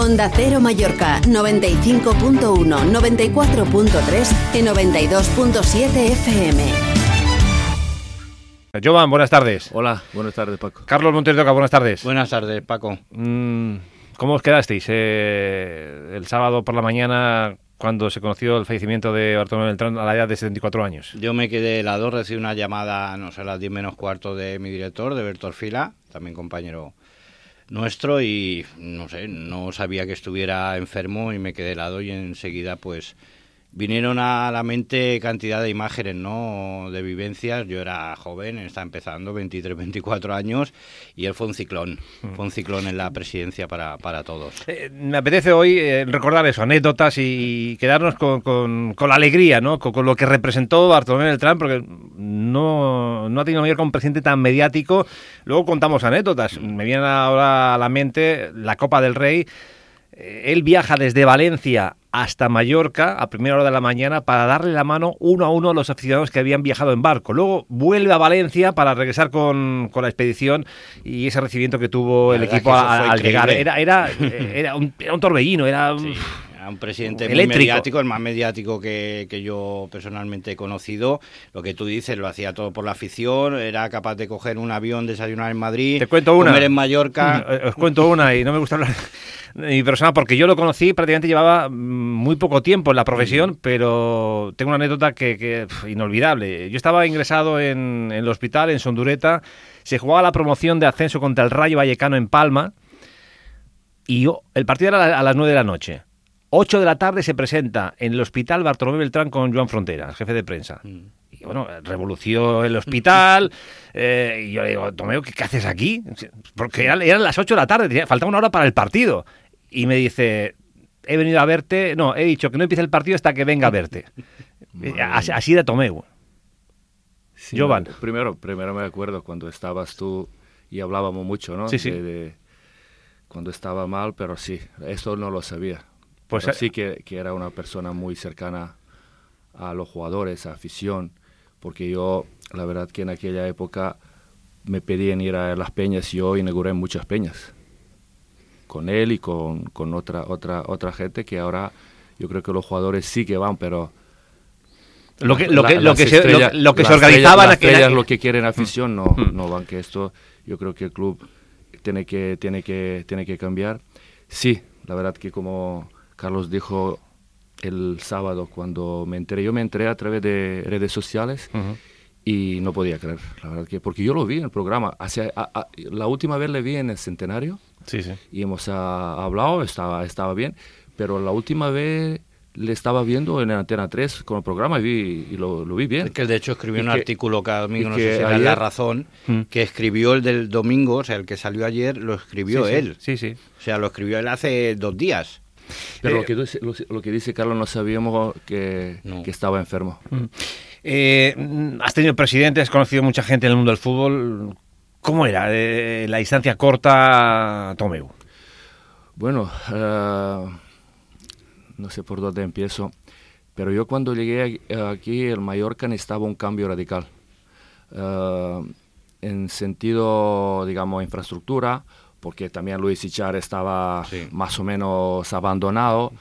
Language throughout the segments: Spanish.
Onda Cero Mallorca 95.1, 94.3 y 92.7 FM. Jovan, buenas tardes. Hola, buenas tardes, Paco. Carlos Montes de Oca, buenas tardes. Buenas tardes, Paco. Mm, ¿Cómo os quedasteis eh, el sábado por la mañana cuando se conoció el fallecimiento de Bartolomé Beltrán a la edad de 74 años? Yo me quedé helado, recibí una llamada, no sé, a las 10 menos cuarto de mi director, de Bertor Fila, también compañero nuestro, y no sé, no sabía que estuviera enfermo y me quedé helado y enseguida pues vinieron a la mente cantidad de imágenes, ¿no? De vivencias. Yo era joven, estaba empezando, 23, 24 años, y él fue un ciclón. Mm. Fue un ciclón en la presidencia para, para todos. Eh, me apetece hoy eh, recordar eso, anécdotas y quedarnos con, con- con la alegría, ¿no? Con, con lo que representó Bartolomé Beltrán, porque no, no ha tenido Mallorca un presidente tan mediático. Luego contamos anécdotas. Me viene ahora a la mente la Copa del Rey. Eh, Él viaja desde Valencia hasta Mallorca a primera hora de la mañana para darle la mano uno a uno a los aficionados que habían viajado en barco. Luego vuelve a Valencia para regresar con, con la expedición y ese recibimiento que tuvo el equipo a- al llegar. Era, era, era, un, era un torbellino, era... un- Sí, un presidente muy mediático, el más mediático que, que yo personalmente he conocido. Lo que tú dices, lo hacía todo por la afición, era capaz de coger un avión, desayunar en Madrid, Te cuento una. comer en Mallorca. Eh, Os cuento una y no me gusta hablar de mi persona porque yo lo conocí, prácticamente llevaba mm, muy poco tiempo en la profesión, pero tengo una anécdota que, que, inolvidable. Yo estaba ingresado en, en el hospital, en Sondureta, se jugaba la promoción de ascenso contra el Rayo Vallecano en Palma y yo, el partido era a las 9 de la noche. 8 de la tarde se presenta en el hospital Bartolomé Beltrán con Joan Fronteras, jefe de prensa. Y bueno, revolució el hospital. eh, y yo le digo, Tomeo, ¿qué, qué haces aquí? Porque eran, eran las 8 de la tarde, faltaba una hora para el partido. Y me dice, he venido a verte. No, he dicho que no empiece el partido hasta que venga a verte. Así, así era Tomeu. Sí, Jovan. no, Primero, primero me acuerdo cuando estabas tú y hablábamos mucho, ¿no? Sí, sí. De- de cuando estaba mal, pero sí, eso no lo sabía. Pues, Pero sí que, que era una persona muy cercana a los jugadores, a afición, porque yo, la verdad que en aquella época me pedían ir a las peñas y yo inauguré muchas peñas con él y con, con otra, otra, otra gente que ahora yo creo que los jugadores sí que van, pero Lo que, lo la- que, lo las que, se, lo, estrellas- lo que se las organizaba en estrellas- las aquella- estrellas lo que quieren afición no, Mm. no van que esto yo creo que el club tiene que tiene que tiene que cambiar sí la verdad que como Carlos dijo el sábado cuando me enteré yo me enteré a través de redes sociales y no podía creer la verdad que porque yo lo vi en el programa hace, a- a- la última vez le vi en el centenario Sí, sí. y hemos ah, hablado, estaba, estaba bien, pero la última vez le estaba viendo en Antena 3 con el programa y, vi, y lo, lo vi bien. Es que de hecho escribió Y un que- artículo cada domingo, y no que sé si era La Razón, Mm. que escribió el del domingo, o sea, el que salió ayer, lo escribió Sí, sí. él. Sí, sí. O sea, lo escribió él hace dos días. Pero Eh, lo, que dice, lo, lo que dice Carlos no sabíamos que, No. que estaba enfermo. Eh, mm, has tenido presidente, has conocido mucha gente en el mundo del fútbol. ¿Cómo era eh, la distancia corta, Tomeu? Bueno, ah, no sé por dónde empiezo, pero yo cuando llegué aquí, el Mallorca necesitaba un cambio radical. Ah, en sentido, digamos, infraestructura, porque también Luis Ichar estaba Sí. más o menos abandonado.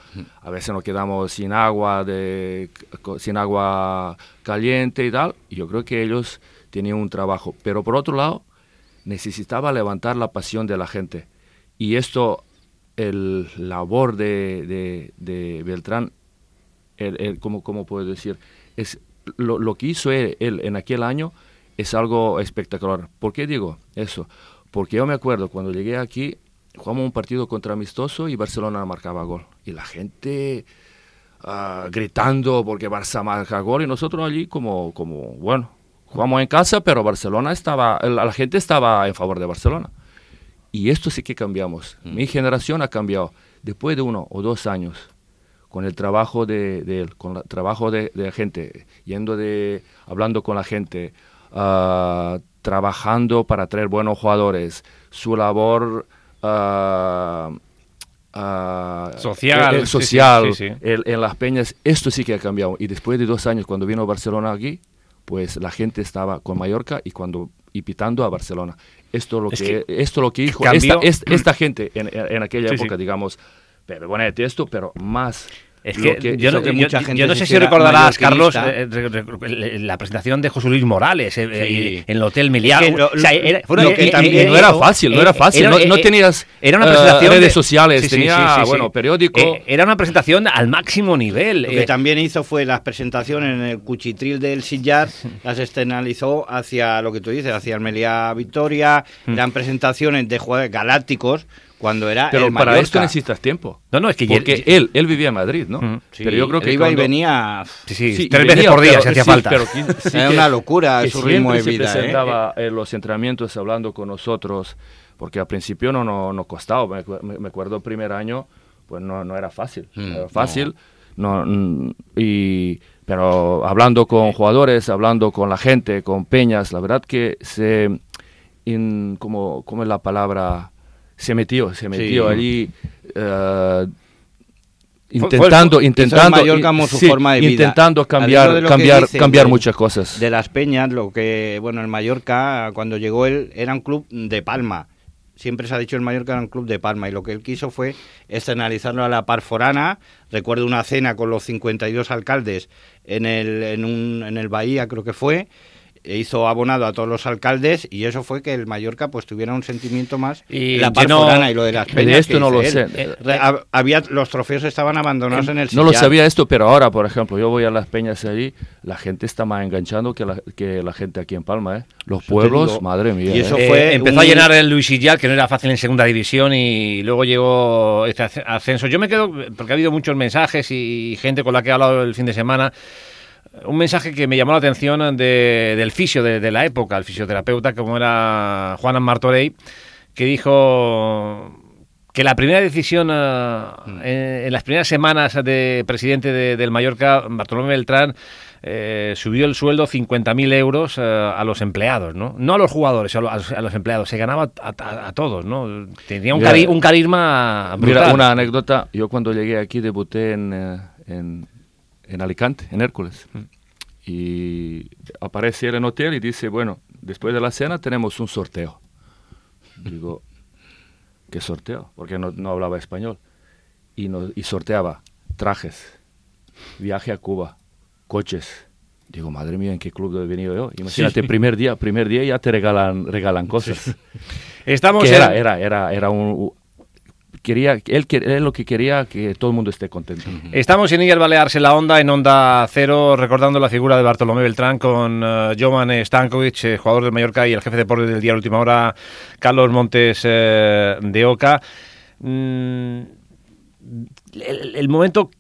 A veces nos quedamos sin agua, de, sin agua caliente y tal. Yo creo que ellos tenían un trabajo. Pero por otro lado, necesitaba levantar la pasión de la gente. Y esto, el labor de, de, de Beltrán, el, el- ¿cómo, cómo puedo decir? Es, lo, lo que hizo él, él en aquel año es algo espectacular. ¿Por qué digo eso? Porque yo me acuerdo cuando llegué aquí, jugamos un partido contra Amistoso y Barcelona marcaba gol. Y la gente ah, gritando porque Barça marca gol y nosotros allí como, como, bueno, jugamos en casa, pero Barcelona estaba, la, la gente estaba en favor de Barcelona. Y esto sí que cambiamos. Mi generación ha cambiado. Después de uno o dos años, con el trabajo de, de él, con el trabajo de, de la gente, yendo de, hablando con la gente, ah, trabajando para traer buenos jugadores, su labor ah, ah, Social, eh, sí, social sí, sí. el- en las peñas, esto sí que ha cambiado. Y después de dos años, cuando vino Barcelona aquí, pues la gente estaba con Mallorca y cuando y pitando a Barcelona. Esto lo Es que, que esto lo que dijo esta, esta- esta gente en, en aquella época, digamos, Pepe Bonet esto, pero más Es que, yo, no, que yo- mucha yo gente no se sé si recordarás, Carlos, eh, re- la presentación de José Luis Morales eh, eh, en el Hotel. Es que O sea, era- eh, eh, no era fácil, no eh, era fácil, era- no, no eh, tenías era una eh, presentación redes de- sociales, Sí, tenía, sí, bueno, periódico. Eh, era una presentación al máximo nivel. Lo que eh, también hizo fue las presentaciones en el cuchitril del sillar, las externalizó hacia lo que tú dices, hacia el Meliá Victoria, Hmm. eran presentaciones de jugadores galácticos cuando era pero el para Mallorca. esto necesitas tiempo. no, no, es que Porque ye- él, él vivía en Madrid, ¿no? Sí, pero yo creo él que iba cuando- y venía... sí, sí, Sí, tres veces por día pero- si hacía sí, falta. pero sí Era que- una locura que su ritmo de vida, se ¿eh? presentaba en los entrenamientos hablando con nosotros, porque al principio no no, no costaba. Me, me- acuerdo el primer año, pues no, no era fácil. Mm, no era fácil, no, mm, y, pero hablando con jugadores, hablando con la gente, con peñas, la verdad que se, in- como, ¿cómo es la palabra? Se metió, se metió Sí. allí. eh, fue- intentando, intentando, Mallorca su sí, forma de intentando cambiar, cambiar, cambiar de- muchas cosas. De las peñas, lo que, bueno, el Mallorca, cuando llegó él, era un club de Palma. Siempre se ha dicho el Mallorca era un club de Palma y lo que él quiso fue externalizarlo a la Parforana. Recuerdo una cena con los 52 alcaldes en el, en un, en el Bahía, creo que fue. E hizo abonado a todos los alcaldes y eso fue que el Mallorca pues tuviera un sentimiento más Y la Parforana y lo de las de peñas. esto que no lo sé. había, los trofeos estaban abandonados en el No lo sabía esto, pero ahora, por ejemplo, yo voy a las peñas allí, la gente está más enganchando que la, que la gente aquí en Palma, ¿eh? Los Eso pueblos, digo. madre mía. Y eso ¿eh? Eh, fue empezó a llenar el Luis Sillar, que no era fácil en segunda división, y luego llegó este asc- ascenso. Yo me quedo, porque ha habido muchos mensajes y gente con la que he hablado el fin de semana. Un mensaje que me llamó la atención de- del fisio de, de la época, el fisioterapeuta, como era Juan Martorey, que dijo que la primera decisión eh, en, en las primeras semanas de presidente de- del Mallorca, Bartolomé Beltrán, eh, subió el sueldo 50.000 euros eh, a los empleados, ¿no? No a los jugadores, a los, a los empleados. Se ganaba a, a- a todos, ¿no? Tenía un, cari- un carisma brutal. Mira, una anécdota, yo cuando llegué aquí debuté en, en, en Alicante, en Hércules. Y aparece él en hotel y dice, bueno, después de la cena tenemos un sorteo. Digo, ¿qué sorteo? Porque no, no hablaba español. Y, nos, y sorteaba trajes, viaje a Cuba, coches. Digo, madre mía, ¿en qué club he venido yo? Imagínate, primer día, primer día ya te regalan, regalan cosas. Estamos Que era, era, era, era un... Quería, él, él lo que quería que todo el mundo esté contento. Estamos en Illes Balears en la onda, en Onda Cero, recordando la figura de Bartolomé Beltrán con eh, Jovan Stankovic, eh, jugador del Mallorca, y el jefe de deportes del día Última Hora, Carlos Montes eh, de Oca. Mm, el, el momento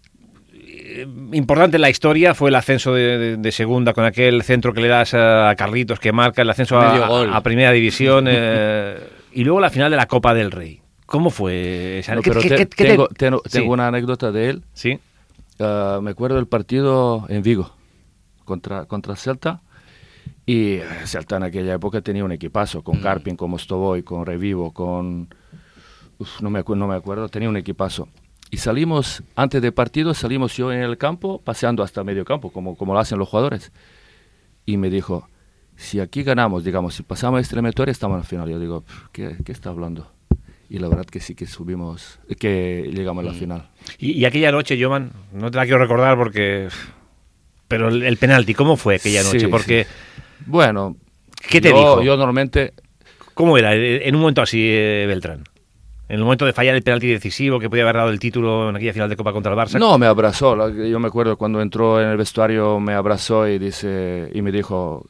importante en la historia fue el ascenso de, de- de segunda con aquel centro que le das a Carlitos que marca el ascenso a, primera división eh, y luego la final de la Copa del Rey. ¿Cómo fue? esa- No, ¿Qué- pero qué- te- qué- qué te- tengo, tengo- Sí. tengo una anécdota de él. Sí. Ah, me acuerdo del partido en Vigo contra, contra Celta. Y eh, Celta en aquella época tenía un equipazo, Mm. con Carpin, con Mostovoy, con Revivo, con... uf, no, me no me acuerdo, tenía un equipazo. Y salimos, antes del partido, salimos yo en el campo, paseando hasta medio campo, como, como lo hacen los jugadores. Y me dijo, si aquí ganamos, digamos, si pasamos esta eliminatoria, estamos en la final. Yo digo, "Pf, ¿qué, qué está hablando? Y la verdad que sí que subimos, que llegamos a Mm. la final. Y, y aquella noche, Jovan, no te la quiero recordar porque... Pero el, el penalti, ¿cómo fue aquella noche? Sí, porque, Bueno, ¿qué te yo, dijo? Yo normalmente, ¿Cómo era eh, en un momento así, eh, Beltrán? En el momento de fallar el penalti decisivo que podía haber dado el título en aquella final de Copa contra el Barça. no, me abrazó. Yo me acuerdo cuando entró en el vestuario, me abrazó y dice y me dijo,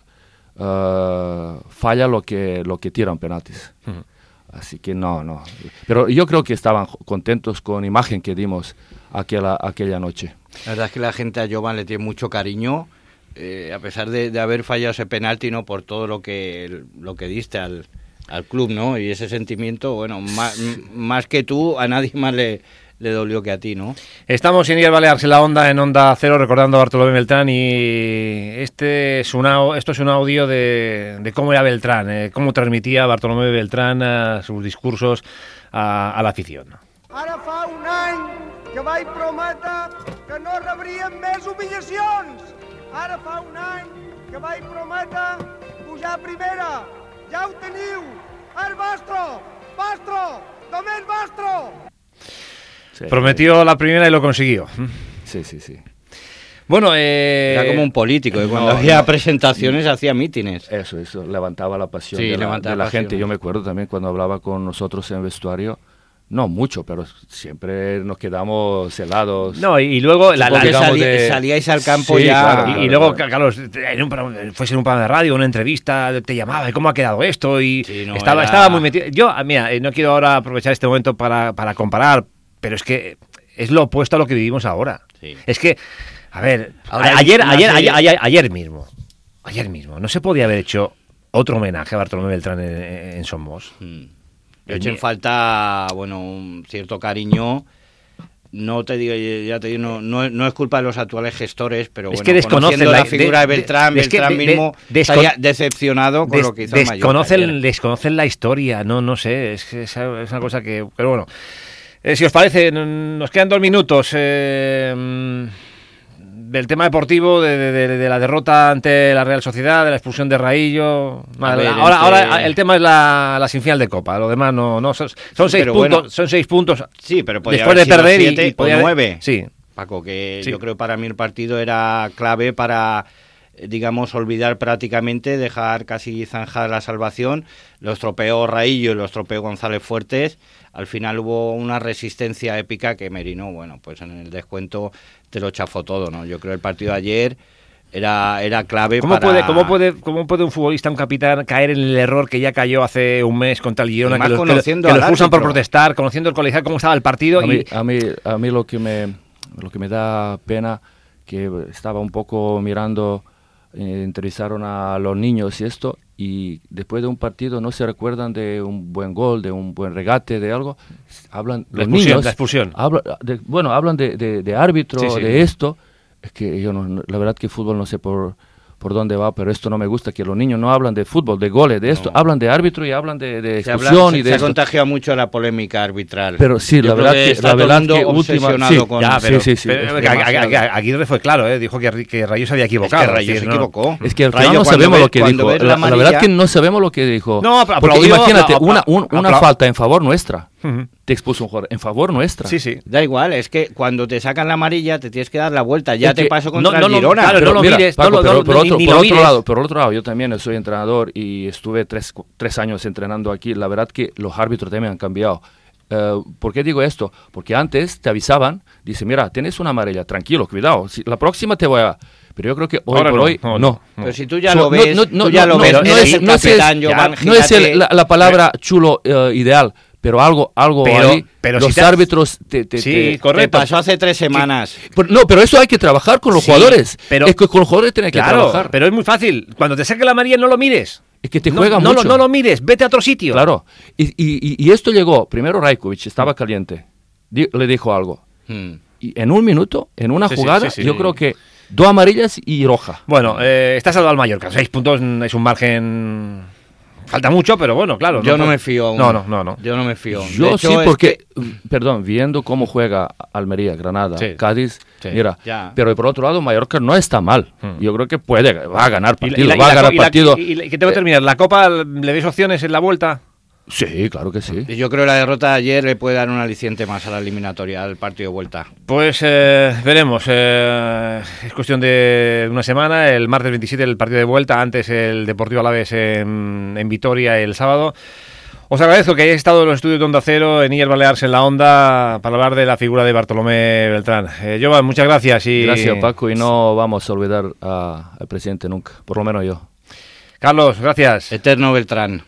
"Ah, falla lo que lo que tiran penaltis. Así que no, no. Pero yo creo que estaban contentos con la imagen que dimos aquella aquella noche. La verdad es que la gente a Jovan le tiene mucho cariño, eh, a pesar de, de haber fallado ese penalti, ¿no? Por todo lo que, lo que diste al, al club, ¿no? Y ese sentimiento, bueno, más, más que tú, a nadie más le, le dolió que a ti, ¿no? Estamos en Illes Balears en la onda, en Onda Cero, recordando a Bartolomé Beltrán y este es un, au- esto es un audio de, de cómo era Beltrán, eh, cómo transmitía Bartolomé Beltrán eh, sus discursos a, a la afición. Ara fa un any que vaig prometre que no rebríem més humillacions. Ara fa un any que vaig prometre pujar a primera. Ja ho teniu. És vostre, vostre, només vostre. Sí. Prometió la primera y lo consiguió. Sí, sí, sí. Bueno, eh, Era como un político, y cuando no, había no. presentaciones hacía mítines. Eso, eso, levantaba la pasión Sí, de la, de la pasión. gente. Yo me acuerdo también cuando hablaba con nosotros en el vestuario, no mucho, pero siempre nos quedamos helados. no, y, y luego la, la- salí- de- salíais al campo Sí, ya... claro, y, claro. y luego, Carlos, en un programa- fuese en un programa de radio, una entrevista, te llamaba, ¿y cómo ha quedado esto? Y Sí, no, estaba, era- estaba muy metido. Yo, ah, mira, eh, no quiero ahora aprovechar este momento para, para comparar, pero es que es lo opuesto a lo que vivimos ahora. Sí. Es que, a ver, Ahora ayer, ayer, serie- ayer, ayer, ayer mismo, ayer mismo, no se podía haber hecho otro homenaje a Bartolomé Beltrán en, en Somos. Mm. Yo eché en falta, bueno, un cierto cariño. No te digo, ya te digo, no, no, es- no es culpa de los actuales gestores, pero Es bueno, que desconocen la- la, figura de- de, Beltrán, de- es que Beltrán de- de- mismo descon- estaría decepcionado con Des- lo que hizo desconocen, ayer. desconocen la historia, no, no sé, es es una cosa que... Pero bueno, Eh, si os parece, nos quedan dos minutos eh, mm, del tema deportivo, de, de- de- de la derrota ante la Real Sociedad, de la expulsión de Raillo. A ver, ahora, entre- ahora el tema es la, la semifinal de Copa, lo demás no, no son, son Sí, seis puntos, bueno. son seis puntos Sí, pero después de perder y- siete y, podía- o nueve. Sí, Paco, que Sí. yo creo que para mí el partido era clave para, digamos, olvidar prácticamente, dejar casi zanjada la salvación. Lo estropeó Raillo y lo estropeó González Fuertes. Al final hubo una resistencia épica que Merino, bueno, pues en el descuento te lo chafó todo, ¿no? Yo creo que el partido de ayer era, era clave ¿Cómo, para... puede, cómo, puede, ¿Cómo puede un futbolista, un capitán, caer en el error que ya cayó hace un mes contra el Girona, que, los- que que lo al expulsan por protestar, conociendo el colegial, cómo estaba el partido? A y, mí, a mí, a mí lo, que me, lo que me da pena, que estaba un poco mirando, eh, entrevistaron a los niños y esto, y después de un partido no se recuerdan de un buen gol, de un buen regate, de algo. Hablan, La los expulsión, niños, la expulsión. habla- de- bueno, hablan de, de- de árbitro, Sí, sí. de esto. Es que yo, no, no- la verdad que fútbol no sé por, por dónde va, pero esto no me gusta, que los niños no hablan de fútbol, de goles, de esto, No. hablan de árbitro y hablan de, de Se, habla- se- y de se ha contagiado mucho la polémica arbitral. Pero sí, Yo la verdad que, está la verdad que última, obsesionado sí, con- Ya, pero, sí, sí, pero es que- Aguirre fue claro, ¿eh? dijo que, que Rayo se había Es equivocado. que Rayo es se no- equivocó. Es que al Rayo, final no sabemos ve- lo que dijo. La, la la verdad que no sabemos lo que dijo. No, pero Porque imagínate, una, un- una falta en favor nuestra. Te expuso un jugador. En favor nuestra. Sí, sí. Da igual, es que cuando te sacan la amarilla te tienes que dar la vuelta. Ya Es te que- pasó contra no, no, el Girona. claro, no lo mira, mires, Paco, no lo- pero no- por otro, ni por otro mires. lado, por otro lado, yo también soy entrenador y estuve tres, cu- tres años entrenando aquí. La verdad que los árbitros también han cambiado. Eh, ¿Por qué digo esto? Porque antes te avisaban, dice, mira, tienes una amarilla, tranquilo, cuidado, si- la próxima te voy a... Pero yo creo que hoy Ahora por no, hoy, no, no. no. Pero si tú ya So, lo no- ves, no- no- tú ya no- lo no- ves, no eres es- el no es- capitán, ya, Jovan, no es el- la, la palabra chulo eh, ideal, pero algo, algo Pero- ahí, pero si los te- árbitros te, te- Sí, te- correcto. pasó hace tres semanas. Pero- no, pero eso hay que trabajar con los Sí, jugadores. pero- es que con los jugadores tiene que Claro, trabajar. pero es muy fácil. Cuando te saque la amarilla no lo mires. es que te no, juega no mucho. Lo, no lo mires, vete a otro sitio. Claro. Y, y- y- esto llegó, primero Rajkovic estaba caliente, Di- le dijo algo. Hmm. Y en un minuto, en una Sí, jugada, yo creo que dos amarillas y roja. Bueno, eh, está salvado al Mallorca. Seis puntos es un margen. Falta mucho, pero bueno, claro. Yo no me fío aún. No, no, no. no. Yo no me fío. Yo De hecho, sí, porque, que- perdón, viendo cómo juega Almería, Granada, Sí. Cádiz, Sí. mira, Ya. pero por otro lado, Mallorca no está mal. Hmm. Yo creo que puede, va a ganar Y la- partido, y la- va a ganar co- y la- partido. y la- y que tengo que terminar. ¿La Copa le veis opciones en la vuelta? Sí, claro que sí. Yo creo que la derrota de ayer le puede dar un aliciente más a la eliminatoria, al partido de vuelta. Pues eh, veremos. eh, es cuestión de una semana. El martes 27 el partido de vuelta. Antes el Deportivo Alavés en, en Vitoria el sábado. Os agradezco que hayáis estado en los estudios de Onda Cero, en IEL Baleares en la Onda, para hablar de la figura de Bartolomé Beltrán. Eh, Jovan, muchas gracias. Y, Gracias, Paco, y no vamos a olvidar a- al presidente nunca, por lo menos yo. Carlos, gracias. Eterno Beltrán.